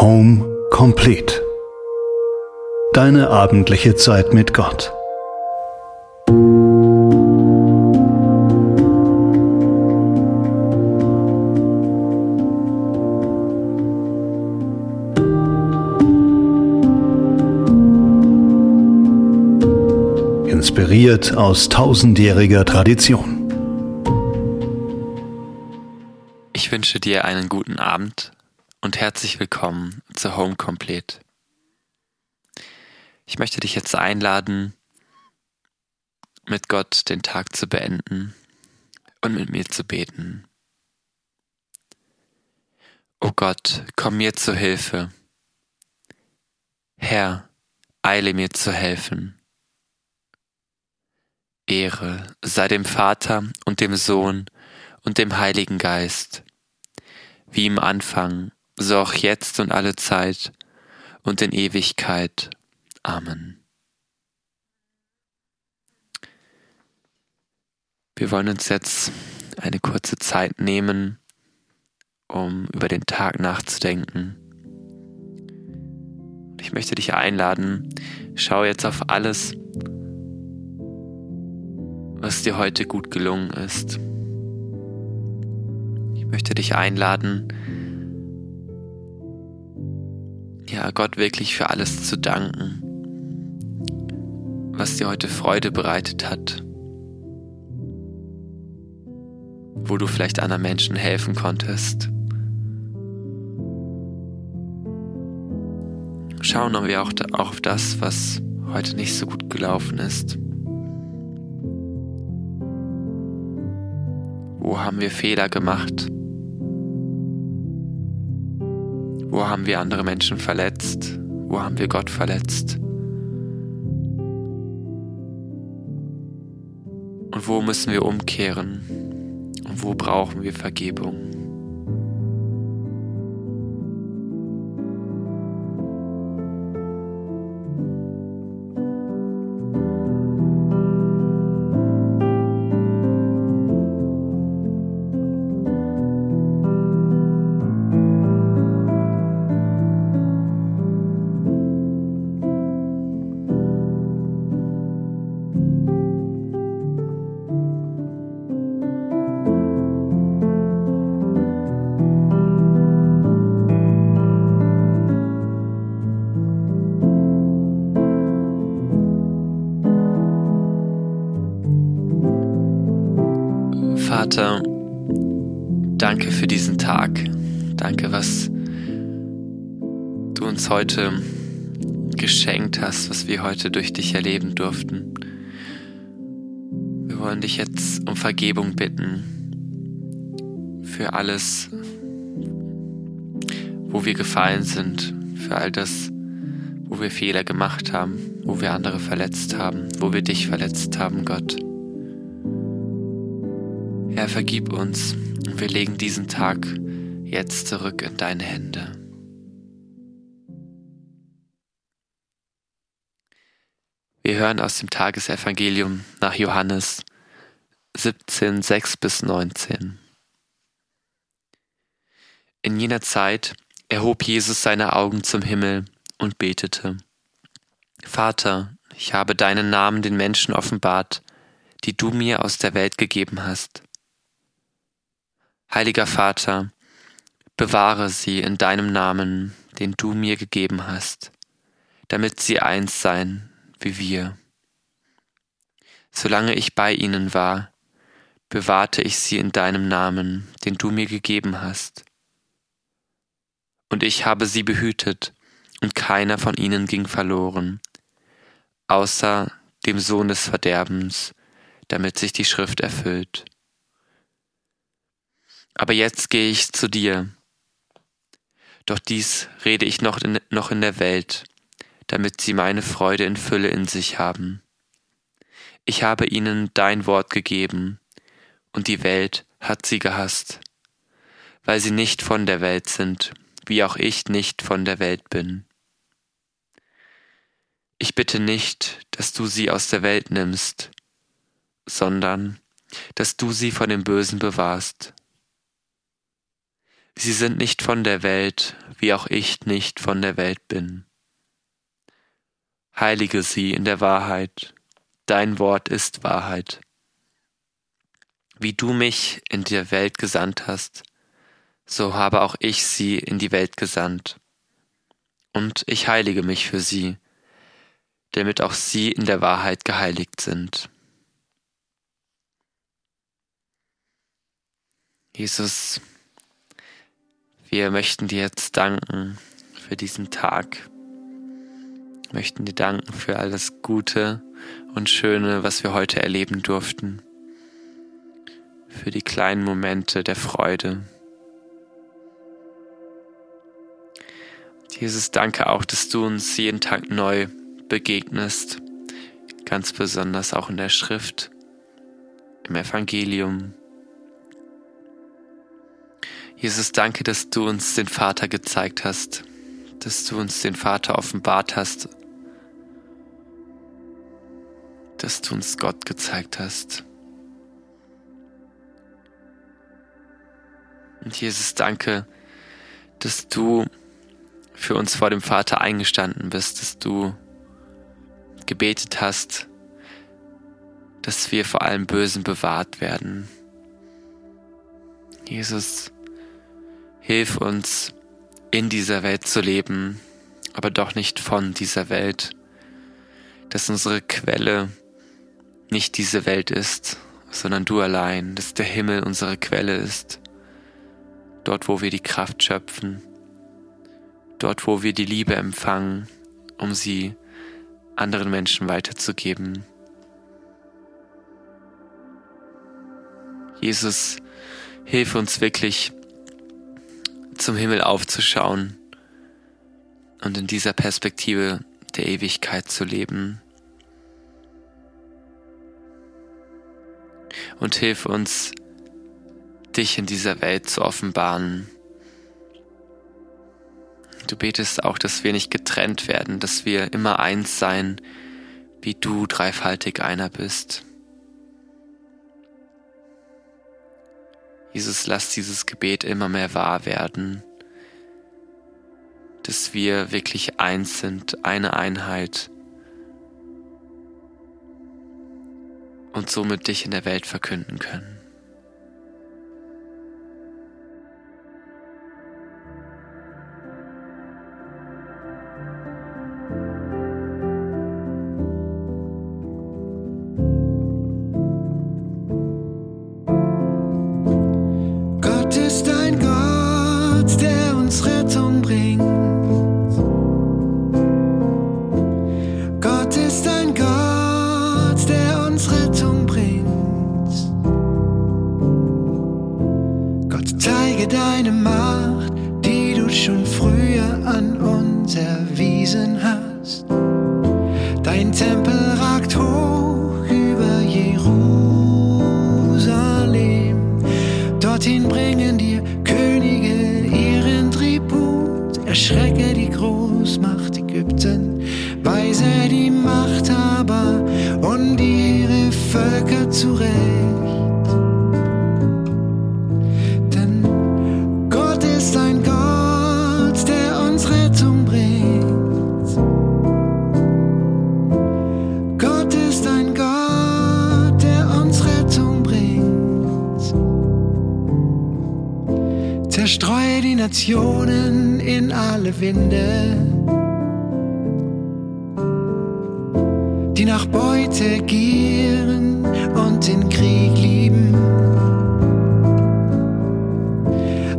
Home Complete. Deine abendliche Zeit mit Gott. Inspiriert aus tausendjähriger Tradition. Ich wünsche dir einen guten Abend und herzlich willkommen zu Home Complete. Ich möchte dich jetzt einladen, mit Gott den Tag zu beenden und mit mir zu beten. O Gott, komm mir zu Hilfe. Herr, eile mir zu helfen. Ehre sei dem Vater und dem Sohn und dem Heiligen Geist, wie im Anfang, so auch jetzt und alle Zeit und in Ewigkeit. Amen. Wir wollen uns jetzt eine kurze Zeit nehmen, um über den Tag nachzudenken. Ich möchte dich einladen, schau jetzt auf alles, was dir heute gut gelungen ist. Ich möchte dich einladen, Gott wirklich für alles zu danken, was dir heute Freude bereitet hat, wo du vielleicht anderen Menschen helfen konntest. Schauen wir auch auf das, was heute nicht so gut gelaufen ist. Wo haben wir Fehler gemacht? Wo haben wir andere Menschen verletzt? Wo haben wir Gott verletzt? Und wo müssen wir umkehren? Und wo brauchen wir Vergebung? Vater, danke für diesen Tag. Danke, was du uns heute geschenkt hast, was wir heute durch dich erleben durften. Wir wollen dich jetzt um Vergebung bitten für alles, wo wir gefallen sind, für all das, wo wir Fehler gemacht haben, wo wir andere verletzt haben, wo wir dich verletzt haben, Gott. Herr, vergib uns und wir legen diesen Tag jetzt zurück in deine Hände. Wir hören aus dem Tagesevangelium nach Johannes 17, 6 bis 19. In jener Zeit erhob Jesus seine Augen zum Himmel und betete, Vater, ich habe deinen Namen den Menschen offenbart, die du mir aus der Welt gegeben hast. Heiliger Vater, bewahre sie in deinem Namen, den du mir gegeben hast, damit sie eins seien wie wir. Solange ich bei ihnen war, bewahrte ich sie in deinem Namen, den du mir gegeben hast. Und ich habe sie behütet, und keiner von ihnen ging verloren, außer dem Sohn des Verderbens, damit sich die Schrift erfüllt. Aber jetzt gehe ich zu dir. Doch dies rede ich noch in, noch in der Welt, damit sie meine Freude in Fülle in sich haben. Ich habe ihnen dein Wort gegeben, und die Welt hat sie gehasst, weil sie nicht von der Welt sind, wie auch ich nicht von der Welt bin. Ich bitte nicht, dass du sie aus der Welt nimmst, sondern dass du sie von dem Bösen bewahrst. Sie sind nicht von der Welt, wie auch ich nicht von der Welt bin. Heilige sie in der Wahrheit, dein Wort ist Wahrheit. Wie du mich in die Welt gesandt hast, so habe auch ich sie in die Welt gesandt. Und ich heilige mich für sie, damit auch sie in der Wahrheit geheiligt sind. Jesus, wir möchten dir jetzt danken für diesen Tag, wir möchten dir danken für alles Gute und Schöne, was wir heute erleben durften, für die kleinen Momente der Freude. Jesus, danke auch, dass du uns jeden Tag neu begegnest, ganz besonders auch in der Schrift, im Evangelium. Jesus, danke, dass du uns den Vater gezeigt hast, dass du uns den Vater offenbart hast, dass du uns Gott gezeigt hast. Und Jesus, danke, dass du für uns vor dem Vater eingestanden bist, dass du gebetet hast, dass wir vor allem Bösen bewahrt werden. Jesus, hilf uns, in dieser Welt zu leben, aber doch nicht von dieser Welt, dass unsere Quelle nicht diese Welt ist, sondern du allein, dass der Himmel unsere Quelle ist, dort wo wir die Kraft schöpfen, dort wo wir die Liebe empfangen, um sie anderen Menschen weiterzugeben. Jesus, hilf uns wirklich zum Himmel aufzuschauen und in dieser Perspektive der Ewigkeit zu leben. Und hilf uns, dich in dieser Welt zu offenbaren. Du betest auch, dass wir nicht getrennt werden, dass wir immer eins sein, wie du dreifaltig einer bist. Jesus, lass dieses Gebet immer mehr wahr werden, dass wir wirklich eins sind, eine Einheit und somit dich in der Welt verkünden können. der uns Rettung bringt. Gott, zeige deine Macht, die du schon früher an uns erwiesen hast. Dein Tempel Nationen in alle Winde, die nach Beute gieren und den Krieg lieben.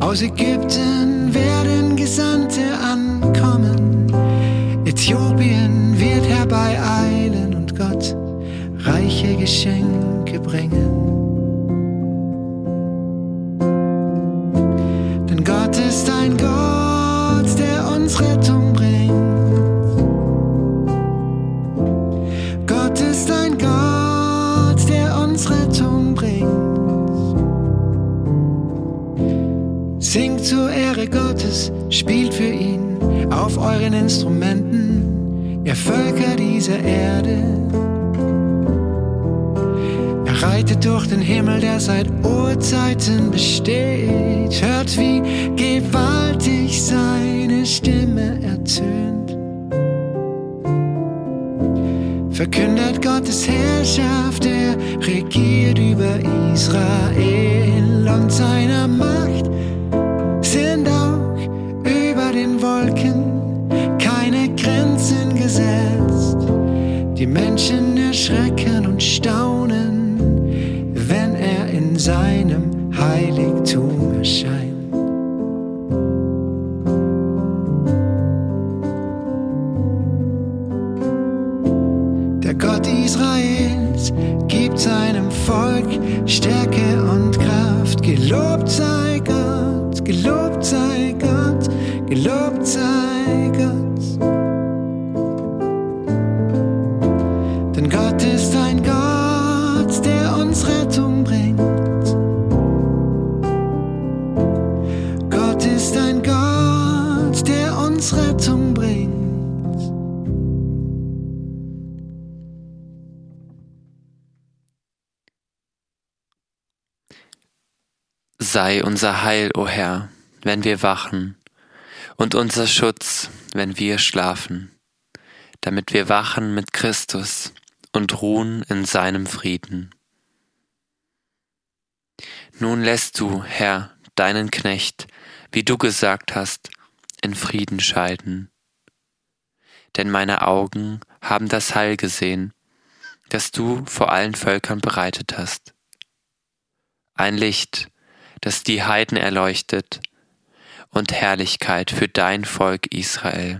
Aus Ägypten werden Gesandte ankommen, Äthiopien wird herbeieilen und Gott reiche Geschenke bringen. Instrumenten, ihr Völker dieser Erde. Er reitet durch den Himmel, der seit Urzeiten besteht. Hört, wie gewaltig seine Stimme ertönt. Verkündet Gottes Herrschaft, er regiert über Israel und seiner Macht Menschen erschrecken und staunen, wenn er in seinem Heiligtum erscheint. Sei unser Heil, o Herr, wenn wir wachen, und unser Schutz, wenn wir schlafen, damit wir wachen mit Christus und ruhen in seinem Frieden. Nun lässt du, Herr, deinen Knecht, wie du gesagt hast, in Frieden scheiden. Denn meine Augen haben das Heil gesehen, das du vor allen Völkern bereitet hast. Ein Licht, das die Heiden erleuchtet, und Herrlichkeit für dein Volk Israel.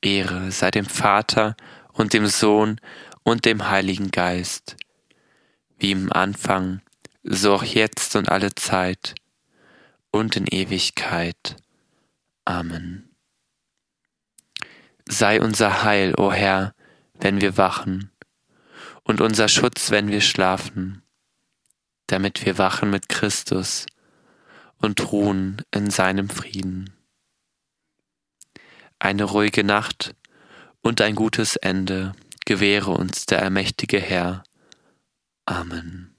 Ehre sei dem Vater und dem Sohn und dem Heiligen Geist, wie im Anfang, so auch jetzt und alle Zeit und in Ewigkeit. Amen. Sei unser Heil, o Herr, wenn wir wachen, und unser Schutz, wenn wir schlafen damit wir wachen mit Christus und ruhen in seinem Frieden. Eine ruhige Nacht und ein gutes Ende gewähre uns der allmächtige Herr. Amen.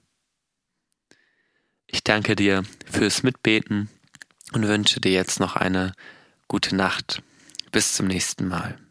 Ich danke dir fürs Mitbeten und wünsche dir jetzt noch eine gute Nacht. Bis zum nächsten Mal.